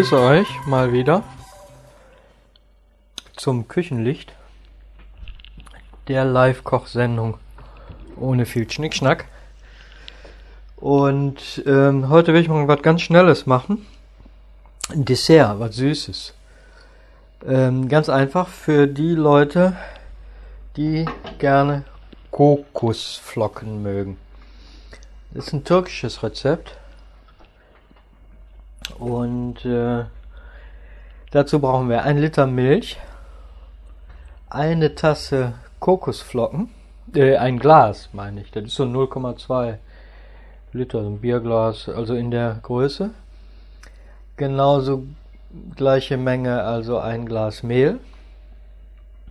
Begrüße euch mal wieder zum Küchenlicht der Live-Koch-Sendung ohne viel Schnickschnack. Und ähm, heute will ich mal was ganz Schnelles machen. Ein Dessert, was Süßes. Ähm, ganz einfach für die Leute, die gerne Kokosflocken mögen. Das ist ein türkisches Rezept. Und äh, dazu brauchen wir ein Liter Milch, eine Tasse Kokosflocken, äh, ein Glas meine ich, das ist so 0,2 Liter, ein Bierglas, also in der Größe. Genauso gleiche Menge, also ein Glas Mehl.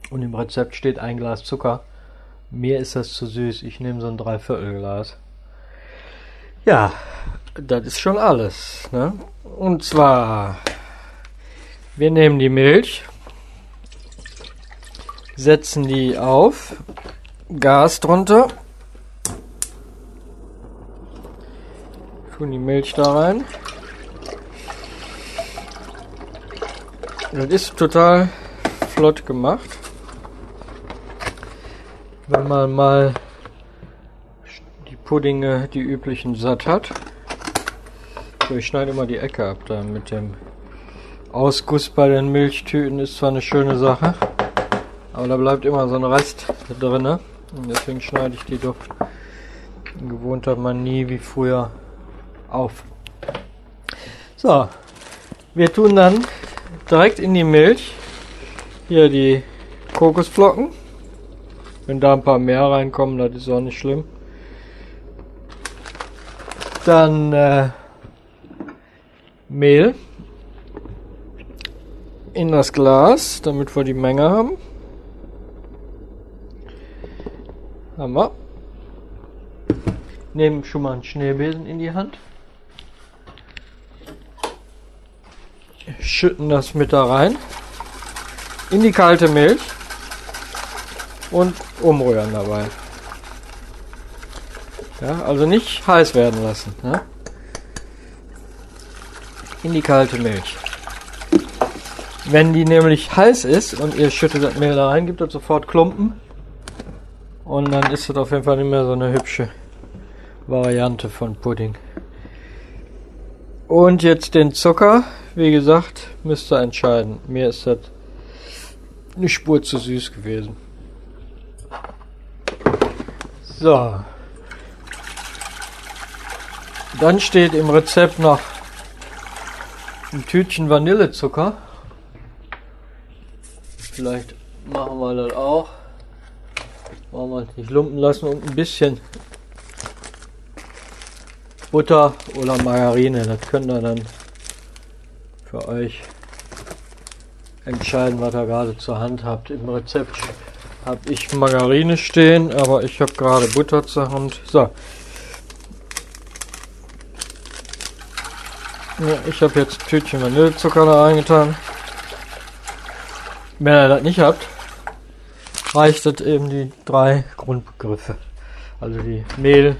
Und im Rezept steht ein Glas Zucker. Mir ist das zu süß, ich nehme so ein Dreiviertelglas. Ja, das ist schon alles. Ne? Und zwar, wir nehmen die Milch, setzen die auf, Gas drunter, tun die Milch da rein. Das ist total flott gemacht. Wenn man mal die Puddinge, die üblichen, satt hat. Ich schneide immer die Ecke ab da mit dem Ausguss bei den Milchtüten ist zwar eine schöne Sache, aber da bleibt immer so ein Rest drin. Und deswegen schneide ich die doch in gewohnter Manie wie früher auf. So, wir tun dann direkt in die Milch hier die Kokosflocken. Wenn da ein paar mehr reinkommen, das ist auch nicht schlimm. Dann äh, Mehl in das Glas, damit wir die Menge haben. Haben wir. Nehmen schon mal einen Schneebesen in die Hand. Schütten das mit da rein. In die kalte Milch. Und umrühren dabei. Ja, also nicht heiß werden lassen. Ja? In die kalte Milch. Wenn die nämlich heiß ist und ihr schüttet das Mehl da rein, gibt das sofort Klumpen. Und dann ist das auf jeden Fall nicht mehr so eine hübsche Variante von Pudding. Und jetzt den Zucker. Wie gesagt, müsst ihr entscheiden. Mir ist das eine Spur zu süß gewesen. So. Dann steht im Rezept noch ein Tütchen Vanillezucker. Vielleicht machen wir das auch. Wollen wir es nicht lumpen lassen und ein bisschen Butter oder Margarine. Das könnt ihr dann für euch entscheiden, was ihr gerade zur Hand habt. Im Rezept habe ich Margarine stehen, aber ich habe gerade Butter zur Hand. So, Ja, ich habe jetzt Tütchen Vanillezucker da reingetan. Wenn ihr das nicht habt, reicht das eben die drei Grundbegriffe. Also die Mehl,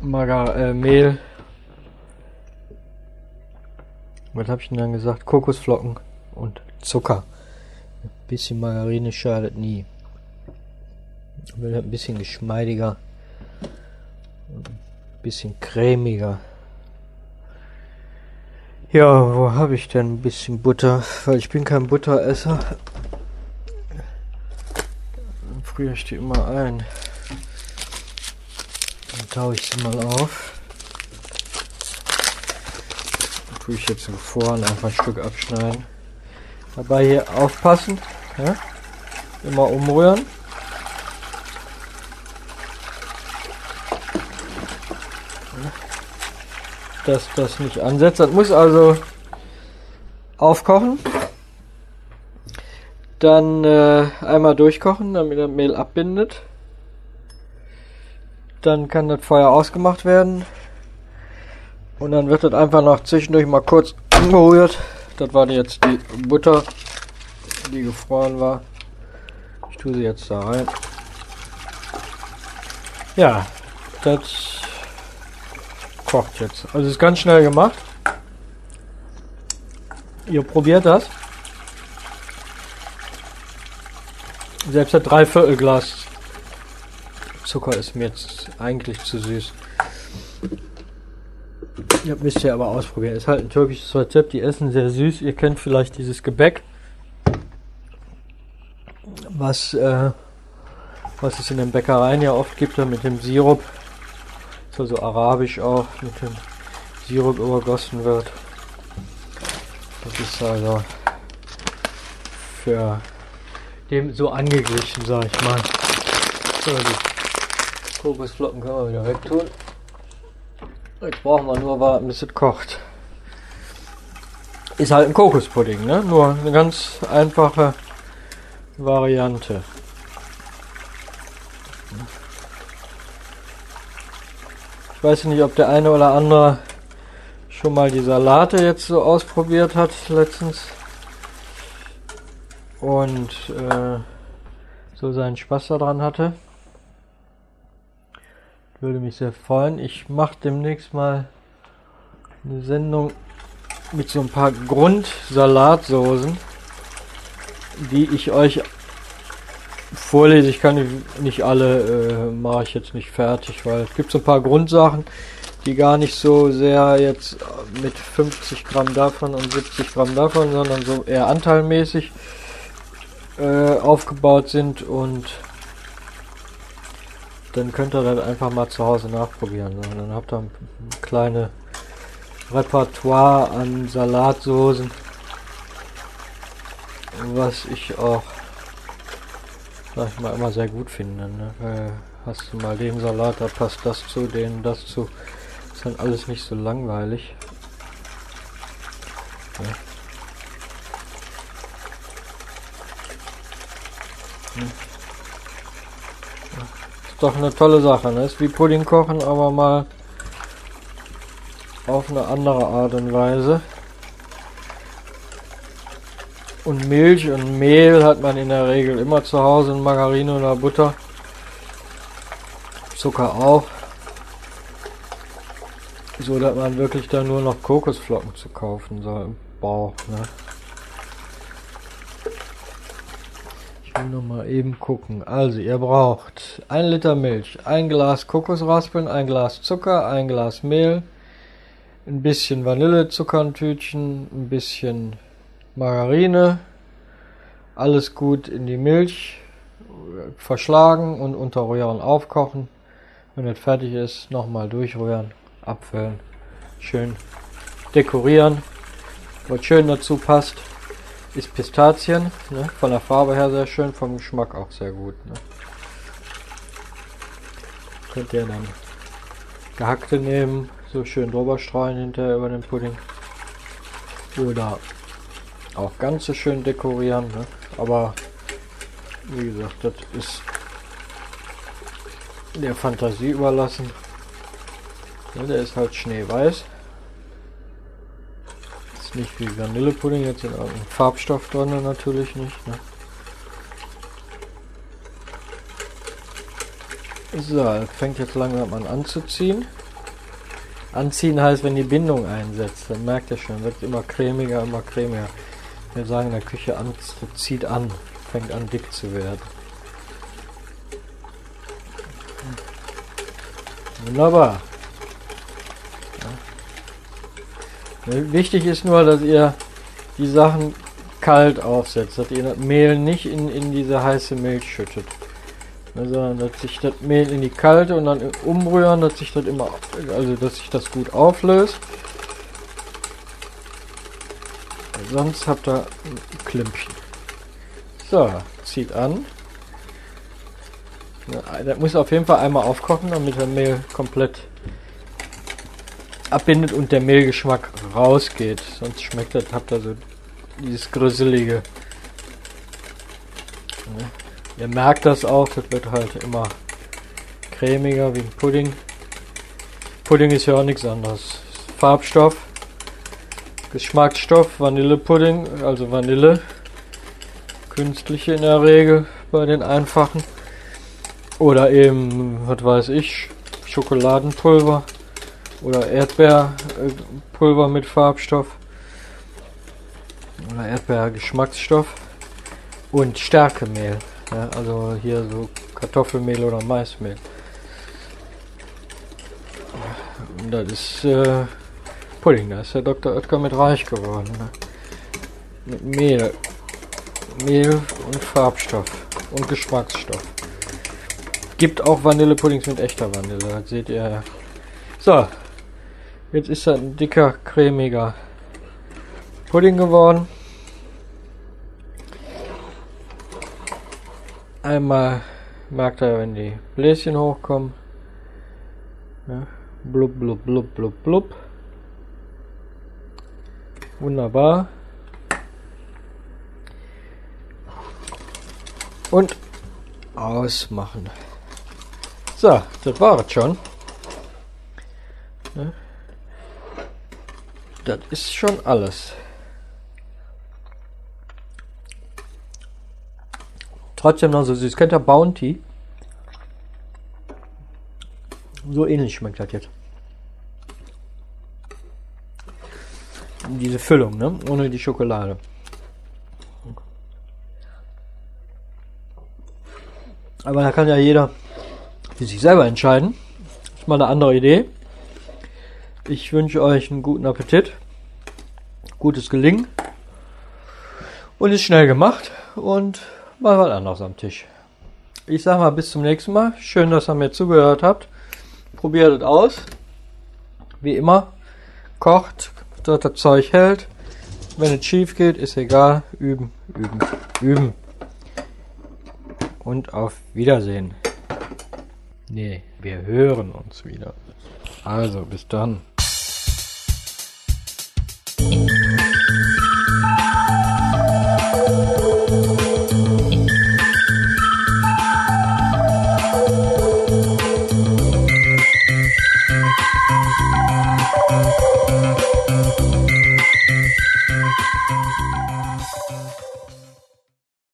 Magar, äh, Mehl, was habe ich denn dann gesagt? Kokosflocken und Zucker. Ein bisschen Margarine schadet nie. Will ein bisschen geschmeidiger, ein bisschen cremiger. Ja, wo habe ich denn ein bisschen Butter? Weil ich bin kein Butteresser. Ich die immer ein. Dann taue ich sie mal auf. Dann tue ich jetzt vorne einfach ein Stück abschneiden. Dabei hier aufpassen. Ja? Immer umrühren. Dass das nicht ansetzt. Das muss also aufkochen. Dann äh, einmal durchkochen, damit das Mehl abbindet. Dann kann das Feuer ausgemacht werden. Und dann wird das einfach noch zwischendurch mal kurz angerührt. Das war jetzt die Butter, die gefroren war. Ich tue sie jetzt da rein. Ja, das kocht jetzt. Also ist ganz schnell gemacht. Ihr probiert das. Selbst ein Dreiviertelglas Zucker ist mir jetzt eigentlich zu süß. Ja, müsst ihr aber ausprobieren. Ist halt ein türkisches Rezept. Die essen sehr süß. Ihr kennt vielleicht dieses Gebäck, was, äh, was es in den Bäckereien ja oft gibt, mit dem Sirup. Ist also arabisch auch, mit dem Sirup übergossen wird. Das ist also für dem so angeglichen, sag ich mal. So, die Kokosflocken können wir wieder wegtun. Jetzt brauchen wir nur warten, bis es kocht. Ist halt ein Kokospudding, ne? Nur eine ganz einfache Variante. Weiß nicht, ob der eine oder andere schon mal die Salate jetzt so ausprobiert hat letztens und äh, so seinen Spaß daran hatte. Würde mich sehr freuen. Ich mache demnächst mal eine Sendung mit so ein paar Grundsalatsoßen, die ich euch vorlese. Ich kann nicht alle, äh, mache ich jetzt nicht fertig, weil es gibt so ein paar Grundsachen, die gar nicht so sehr jetzt mit 50 Gramm davon und 70 Gramm davon, sondern so eher anteilmäßig äh, aufgebaut sind und dann könnt ihr das einfach mal zu Hause nachprobieren. Ne? Dann habt ihr ein kleine Repertoire an Salatsoßen, was ich auch, sag ich mal, immer sehr gut finde. Ne? Weil hast du mal den Salat, da passt das zu, den das zu. Ist dann alles nicht so langweilig. Ja. Hm doch eine tolle Sache. Ne? Ist wie Pudding kochen, aber mal auf eine andere Art und Weise. Und Milch und Mehl hat man in der Regel immer zu Hause in Margarine oder Butter. Zucker auch. So dass man wirklich da nur noch Kokosflocken zu kaufen soll im Bauch. Ne? will noch mal eben gucken. Also, ihr braucht ein Liter Milch, ein Glas Kokosraspeln, ein Glas Zucker, ein Glas Mehl, ein bisschen Vanillezuckertütchen, ein bisschen Margarine, alles gut in die Milch verschlagen und unterrühren, aufkochen. Wenn es fertig ist, nochmal durchrühren, abfüllen, schön dekorieren, was schön dazu passt ist Pistazien, ne? von der Farbe her sehr schön, vom Geschmack auch sehr gut. Ne? Könnt ihr dann gehackte nehmen, so schön drüber streuen hinterher über den Pudding. Oder auch ganz so schön dekorieren, ne? aber wie gesagt, das ist der Fantasie überlassen. Ne? Der ist halt schneeweiß nicht wie Vanillepudding, jetzt in irgendeinem Farbstoff drin natürlich nicht. Ne? So, fängt jetzt langsam an anzuziehen. Anziehen heißt, wenn die Bindung einsetzt, dann merkt ihr schon, wird immer cremiger, immer cremiger. Wir sagen in der Küche an, zieht an, fängt an dick zu werden. Wunderbar. Wichtig ist nur, dass ihr die Sachen kalt aufsetzt, dass ihr das Mehl nicht in, in diese heiße Milch schüttet. Ne, sondern dass sich das Mehl in die kalte und dann umrühren, dass sich das immer, also dass sich das gut auflöst. Sonst habt ihr ein Klimpchen. So, zieht an. Das muss auf jeden Fall einmal aufkochen, damit das Mehl komplett abbindet und der Mehlgeschmack rausgeht. Sonst schmeckt das, habt ihr so dieses Grüsselige. Ja. Ihr merkt das auch, das wird halt immer cremiger wie ein Pudding. Pudding ist ja auch nichts anderes. Farbstoff, Geschmacksstoff, Vanillepudding, also Vanille. Künstliche in der Regel bei den einfachen. Oder eben, was weiß ich, Schokoladenpulver oder Erdbeerpulver mit Farbstoff. oder Erdbeergeschmacksstoff und Stärkemehl. Ja, also hier so Kartoffelmehl oder Maismehl. Und das ist äh, Pudding, da ist der Dr. Oetker mit reich geworden. Ne? Mit Mehl. Mehl und Farbstoff und Geschmacksstoff. Gibt auch Vanillepuddings mit echter Vanille, das seht ihr. So, jetzt ist das ein dicker, cremiger Pudding geworden. Einmal merkt er, wenn die Bläschen hochkommen. Ja, blub, blub, blub, blub, blub. Wunderbar. Und ausmachen. So, das war es schon. Ja. Das ist schon alles. Trotzdem noch so süß. Kennt ihr Bounty? So ähnlich schmeckt das jetzt. Diese Füllung, ne? Ohne die Schokolade. Aber da kann ja jeder für sich selber entscheiden. Das ist mal eine andere Idee. Ich wünsche euch einen guten Appetit, gutes Gelingen und ist schnell gemacht und mal was anderes am Tisch. Ich sag mal bis zum nächsten Mal. Schön, dass ihr mir zugehört habt. Probiert es aus. Wie immer, kocht, dass das Zeug hält. Wenn es schief geht, ist egal. Üben, üben, üben. Und auf Wiedersehen. Nee, wir hören uns wieder. Also, bis dann.